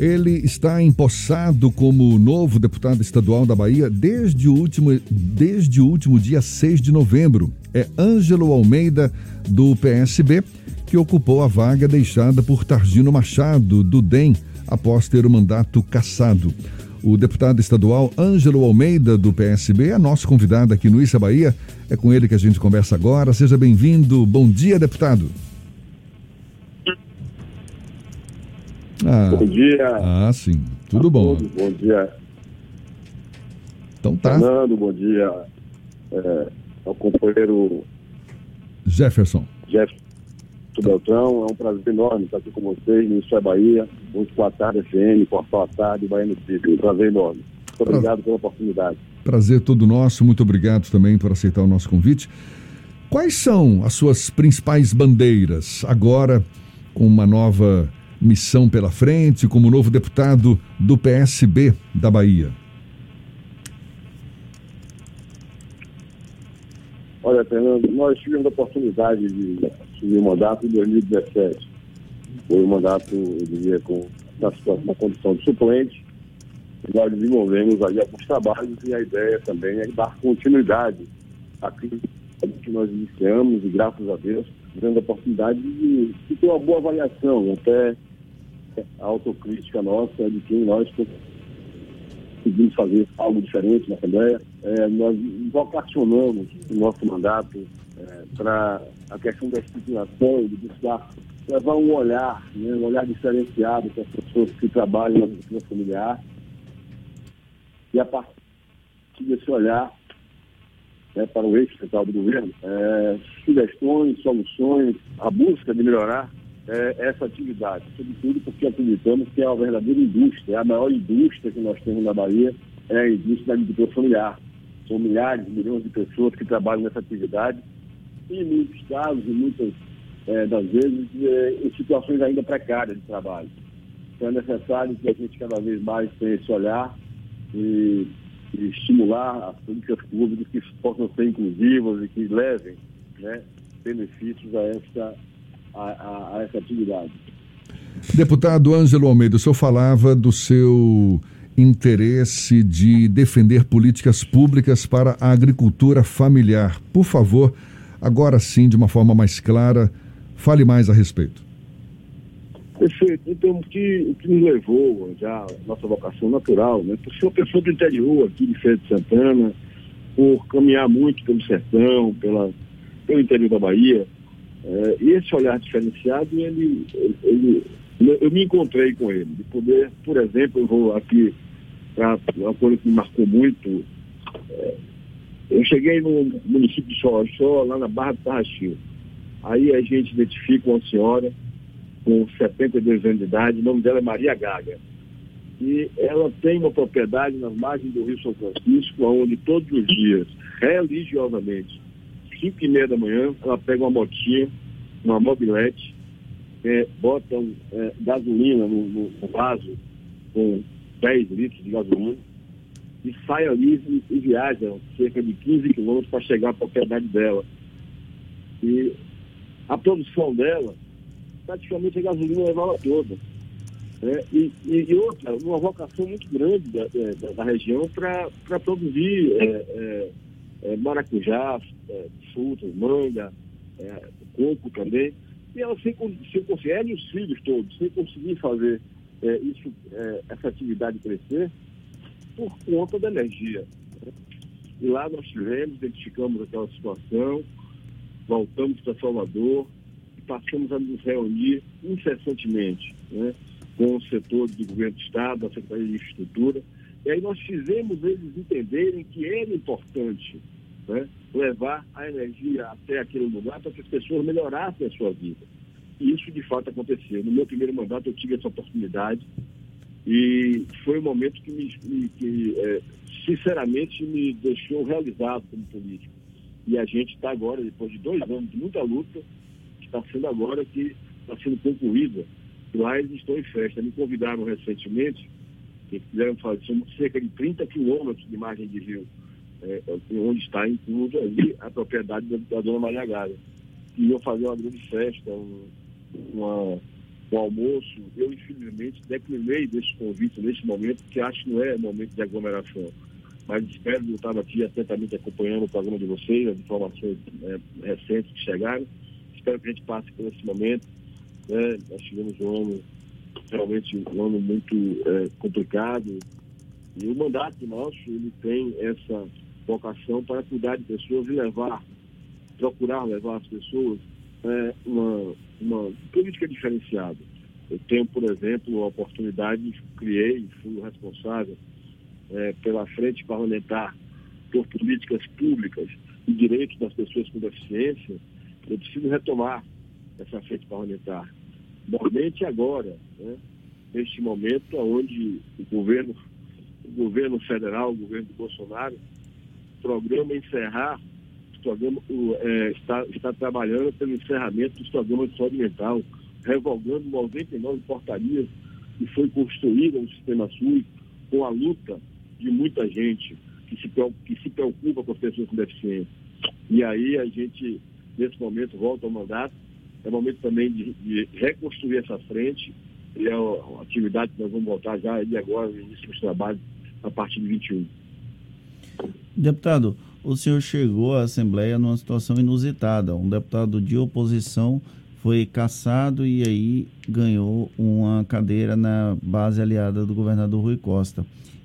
Ele está empossado como novo deputado estadual da Bahia desde o último, desde o último dia 6 de novembro. É Ângelo Almeida, do PSB, que ocupou a vaga deixada por Targino Machado, do DEM, após ter o mandato cassado. O deputado estadual Ângelo Almeida, do PSB, é nosso convidado aqui no Issa Bahia. É com ele que a gente conversa agora. Seja bem-vindo. Bom dia, deputado. Ah, bom dia. Ah, sim. Tudo a bom. Todos, bom dia. Então tá. Fernando, bom dia. É, ao companheiro Jefferson. Jefferson Beltrão. É um prazer enorme estar aqui com vocês no Isso é Bahia, junto com a Tarde FM, Portal à Tarde, Bahia Notícias. Um prazer enorme. Muito obrigado pela oportunidade. Prazer todo nosso. Muito obrigado também por aceitar o nosso convite. Quais são as suas principais bandeiras agora com uma nova missão pela frente como novo deputado do PSB da Bahia? Olha, Fernando, nós tivemos a oportunidade de assumir o mandato em 2017. Foi um mandato, eu diria, com, na, na condição de suplente. Nós desenvolvemos ali alguns trabalhos e a ideia também é dar continuidade àquilo que nós iniciamos e, graças a Deus, tivemos a oportunidade de, de ter uma boa avaliação, até a autocrítica nossa de quem nós conseguimos fazer algo diferente na Assembleia. É, nós vocacionamos o nosso mandato é, para a questão da estruturação, de buscar levar um olhar, né, um olhar diferenciado para as pessoas que trabalham na agricultura familiar. E a partir desse olhar né, para o central do governo, é, sugestões, soluções, a busca de melhorar é, essa atividade, sobretudo porque acreditamos que é uma verdadeira indústria, é a maior indústria que nós temos na Bahia, é a indústria da agricultura familiar. São milhares, milhões de pessoas que trabalham nessa atividade e, em muitos casos, e muitas é, das vezes, é, em situações ainda precárias de trabalho. Então é necessário que a gente cada vez mais tenha esse olhar e, e estimular as políticas públicas que possam ser inclusivas e que levem né, benefícios a esta a, a, a essa atividade. Deputado Ângelo Almeida, o senhor falava do seu interesse de defender políticas públicas para a agricultura familiar. Por favor, agora sim, de uma forma mais clara, fale mais a respeito. Perfeito. Então, o que, o que nos levou já nossa vocação natural, né? Por ser uma pessoa do interior aqui de Feira de Santana, por caminhar muito pelo sertão, pela, pelo interior da Bahia, é, esse olhar diferenciado, ele, ele, eu me encontrei com ele, de poder, por exemplo, eu vou aqui para uma coisa que me marcou muito. É, eu cheguei no município de Xoroxó, lá na Barra do Tarraxil. Aí a gente identifica uma senhora com 72 anos de idade, o nome dela é Maria Gaga. E ela tem uma propriedade nas margens do Rio São Francisco, onde todos os dias, religiosamente, 5 e meia da manhã, ela pega uma motinha, uma mobilete, é, botam é, gasolina no, no, vaso com 10 litros de gasolina e sai ali e, e viaja cerca de 15 quilômetros para chegar à propriedade dela. E a produção dela, praticamente a gasolina leva ela toda. É, e, e, outra, uma vocação muito grande da, da, da região para produzir é, é, é, maracujá, é, frutas, manga, é, coco também. E ela sem, conseguir, ela e os filhos todos, sem conseguir fazer é, isso, é, essa atividade crescer por conta da energia. Né? E lá nós tivemos, identificamos aquela situação, voltamos para Salvador e passamos a nos reunir incessantemente né, com o setor do governo do Estado, a Secretaria de Infraestrutura, e aí nós fizemos eles entenderem que era importante né, levar a energia até aquele lugar para que as pessoas melhorassem a sua vida. E isso de fato aconteceu. No meu primeiro mandato eu tive essa oportunidade e foi um momento que, me, que é, sinceramente me deixou realizado como político. E a gente está agora, depois de dois anos de muita luta, está sendo agora que está sendo concluída. Eles estão em festa. Me convidaram recentemente que fizeram fazer cerca de 30 quilômetros de margem de rio, é, onde está incluso ali a propriedade da, da dona Maria Gaga. E iam fazer uma grande festa, um, uma, o almoço. Eu, infelizmente, declinei desse convite nesse momento, porque acho que não é momento de aglomeração. Mas espero, eu estava aqui atentamente acompanhando o programa de vocês, as informações é, recentes que chegaram. Espero que a gente passe por esse momento. Né? Nós tivemos um ano, realmente um ano muito é, complicado. E o mandato nosso, ele tem essa vocação para cuidar de pessoas e levar, procurar levar as pessoas é, uma, uma política diferenciada. Eu tenho, por exemplo, a oportunidade, criei, fui o responsável é, pela frente parlamentar por políticas públicas e direitos das pessoas com deficiência, eu preciso retomar essa frente parlamentar. Normalmente agora, né, neste momento onde o governo, o governo federal, o governo do Bolsonaro, programa encerrar programa, é, está, está trabalhando pelo encerramento dos programas de saúde mental, revogando 99 portarias que foi construída no sistema SUS com a luta de muita gente que se, que se preocupa com as pessoas com deficiência. E aí a gente, nesse momento, volta ao mandato. É momento também de, de reconstruir essa frente. E é uma atividade que nós vamos voltar já de agora, no início dos trabalhos, a partir de 21. Deputado, o senhor chegou à Assembleia numa situação inusitada. Um deputado de oposição foi caçado e aí ganhou uma cadeira na base aliada do governador Rui Costa.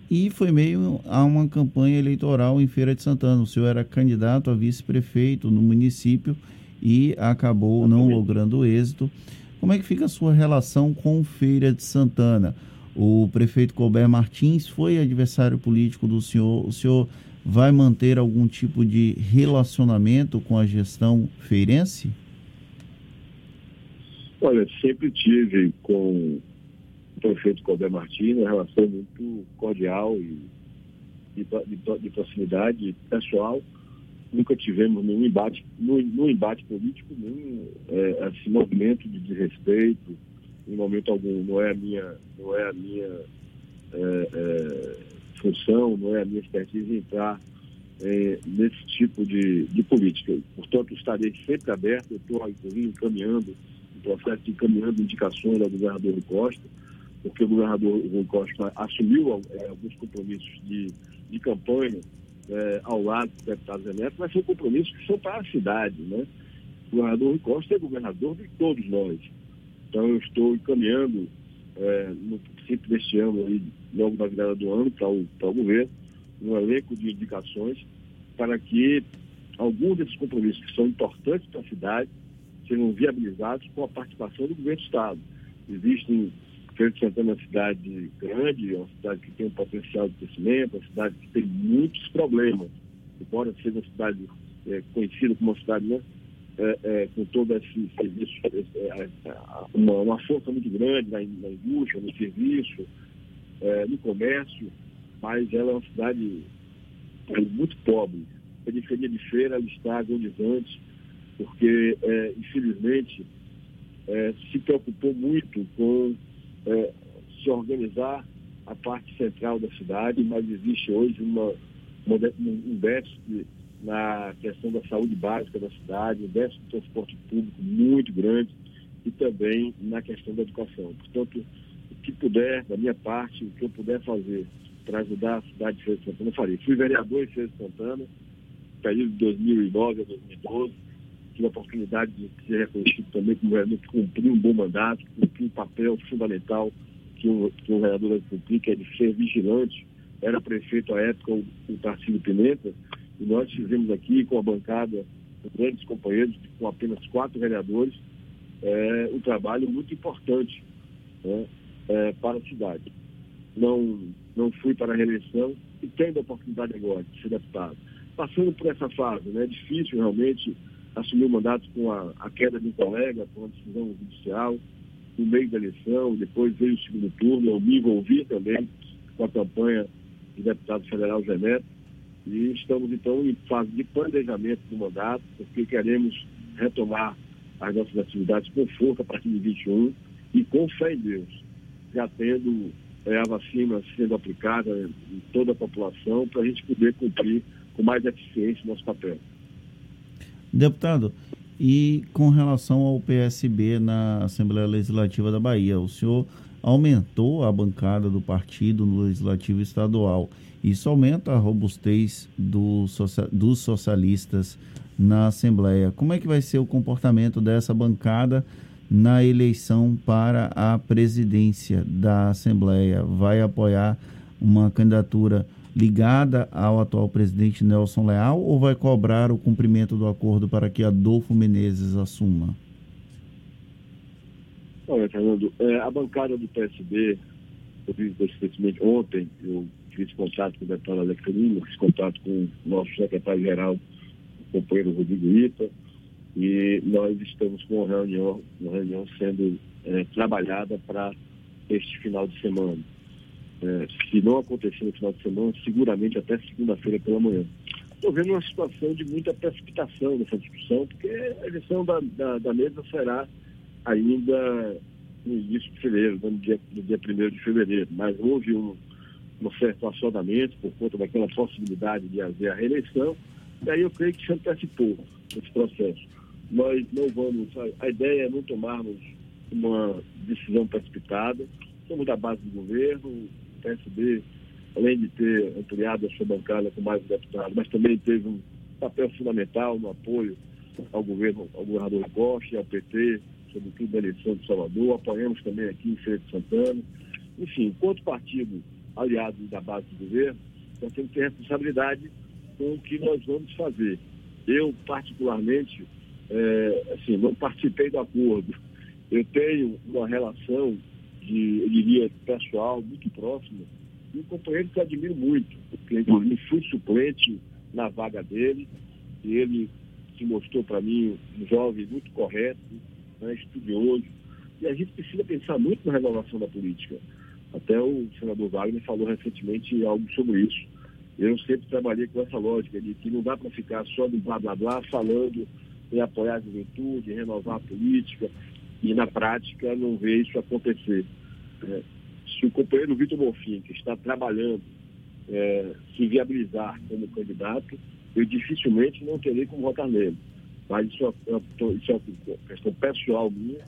E foi meio a uma campanha eleitoral em Feira de Santana. O senhor era candidato a vice-prefeito no município e acabou não logrando êxito. Como é que fica a sua relação com Feira de Santana? O prefeito Colbert Martins foi adversário político do senhor. O senhor vai manter algum tipo de relacionamento com a gestão feirense? Olha, sempre tive com o prefeito Colbert Martins uma relação muito cordial e de, de, de proximidade pessoal. Nunca tivemos nenhum embate, nenhum, embate político, nenhum é, assim, movimento de desrespeito, em momento algum. Não é a minha, não é a minha é, é, função, não é a minha expertise entrar é, nesse tipo de, de política. Portanto, estarei sempre aberto, estou inclusive encaminhando, o processo de encaminhando indicações ao governador Rui Costa, porque o governador Rui Costa assumiu é, alguns compromissos de, de campanha é, ao lado dos deputados eleitos, mas são compromissos que são para a cidade, né? O governador Rui Costa é governador de todos nós. Então, eu estou encaminhando, é, no princípio deste ano, aí, logo na virada do ano, para o, o governo, um elenco de indicações para que alguns desses compromissos que são importantes para a cidade sejam viabilizados com a participação do governo do Estado. Existem, Feira Santana é uma cidade grande, é uma cidade que tem um potencial de crescimento, é uma cidade que tem muitos problemas, embora seja uma cidade é, conhecida como uma cidade né, é, é, com todo esse serviço, é, uma, uma, força muito grande na, na indústria, no serviço, no comércio, mas ela é uma cidade muito pobre. A periferia de feira está agonizante, porque, é, infelizmente, é, se preocupou muito com é, se organizar a parte central da cidade, mas existe hoje uma, uma, um déficit na questão da saúde básica da cidade, um déficit de transporte público muito grande e também na questão da educação. Portanto, o que puder, da minha parte, o que eu puder fazer para ajudar a cidade de Feira de Santana, eu falei. Fui vereador em Feira de Santana, período de 2009 a 2012. Tive a oportunidade de ser reconhecido também como vereador que cumpriu um bom mandato, cumpriu um papel fundamental que um, que um vereador deve cumprir, que é de ser vigilante. Era prefeito à época o, o Tarcísio Pimenta, e nós fizemos aqui com a bancada, com grandes companheiros, com apenas quatro vereadores, é, um trabalho muito importante né, é, para a cidade. Não não fui para a reeleição e tendo a oportunidade agora de ser deputado. Passando por essa fase, né, é difícil realmente assumir o mandato com a, a queda de um colega, com a decisão judicial, no meio da eleição, depois veio o segundo turno, eu me envolvi também com a campanha de deputado federal Zé Neto, e estamos então em fase de planejamento do mandato, porque queremos retomar as nossas atividades com força a partir de 21 e com fé em Deus, já tendo é, a vacina sendo aplicada em toda a população para a gente poder cumprir com mais eficiência o nosso papel. Deputado, E com relação ao PSB na Assembleia Legislativa da Bahia, o senhor aumentou a bancada do partido no Legislativo Estadual. Isso aumenta a robustez do, dos socialistas na Assembleia. Como é que vai ser o comportamento dessa bancada na eleição para a presidência da Assembleia? Vai apoiar uma candidatura ligada ao atual presidente Nelson Leal ou vai cobrar o cumprimento do acordo para que Adolfo Menezes assuma? Olha, Fernando, é, a bancada do PSB, eu vi recentemente ontem, eu fiz contato com o deputado Alex fiz contato com o nosso secretário-geral, o companheiro Rodrigo Ita, e nós estamos com uma reunião, uma reunião sendo é, trabalhada para este final de semana. É, se não acontecer no final de semana, seguramente até segunda-feira pela manhã. Estou vendo uma situação de muita precipitação nessa discussão, porque a eleição da, da, da mesa será ainda no início de fevereiro, no dia, no dia 1 de fevereiro, mas houve um, um certo assodamento por conta daquela possibilidade de haver a reeleição, e aí eu creio que se antecipou esse processo. Nós não vamos, a ideia é não tomarmos uma decisão precipitada, somos da base do governo, o PSB, além de ter ampliado a sua bancada com mais deputados, mas também teve um papel fundamental no apoio ao governo, ao governador Costa, ao PT, sobretudo da eleição de Salvador, apoiamos também aqui em Feira de Santana. Enfim, enquanto partido aliado da base do governo, nós temos que ter responsabilidade com o que nós vamos fazer. Eu, particularmente, é, assim, não participei do acordo. Eu tenho uma relação de, eu diria, pessoal muito próxima e um companheiro que eu admiro muito, porque inclusive fui suplente na vaga dele e ele se mostrou para mim um jovem muito correto, né, estudioso. E a gente precisa pensar muito na renovação da política. Até o senador Wagner falou recentemente algo sobre isso. Eu sempre trabalhei com essa lógica de que não dá para ficar só do blá blá blá falando em apoiar a juventude, renovar a política e na prática não ver isso acontecer. É, se o companheiro Vitor Bonfim, que está trabalhando, é, se viabilizar como candidato, eu dificilmente não terei como votar nele. Mas isso é, é isso é uma questão pessoal minha,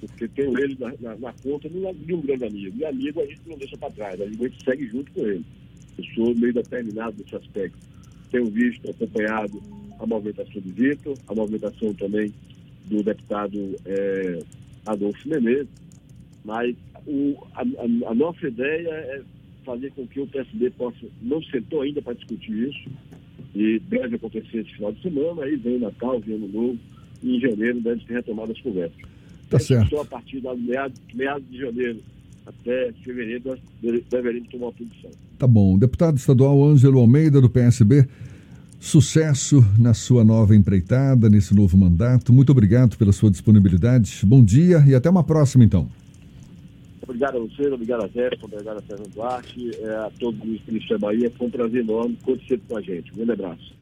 porque tenho ele na, na, na conta de um grande amigo. E amigo a gente não deixa para trás, a gente segue junto com ele. Eu sou meio determinado nesse aspecto. Tenho visto, acompanhado a movimentação do Vitor, a movimentação também do deputado é, Adolfo Menezes, mas o, a, a, a, nossa ideia é fazer com que o PSB possa, não sentou ainda para discutir isso, e deve acontecer esse final de semana, aí vem Natal, vem Ano Novo, e em janeiro deve ser retomada as conversas. Tá certo. Só a partir de meados, meados de janeiro até fevereiro nós deveríamos tomar posição. Tá bom. Deputado estadual Ângelo Almeida, do PSB, sucesso na sua nova empreitada, nesse novo mandato. Muito obrigado pela sua disponibilidade. Bom dia e até uma próxima, então. Obrigado a você, obrigado a Zé, obrigado a Fernando Duarte, é, a todos os ministros da Bahia. Foi um prazer enorme. Conte sempre com a gente. Um grande abraço.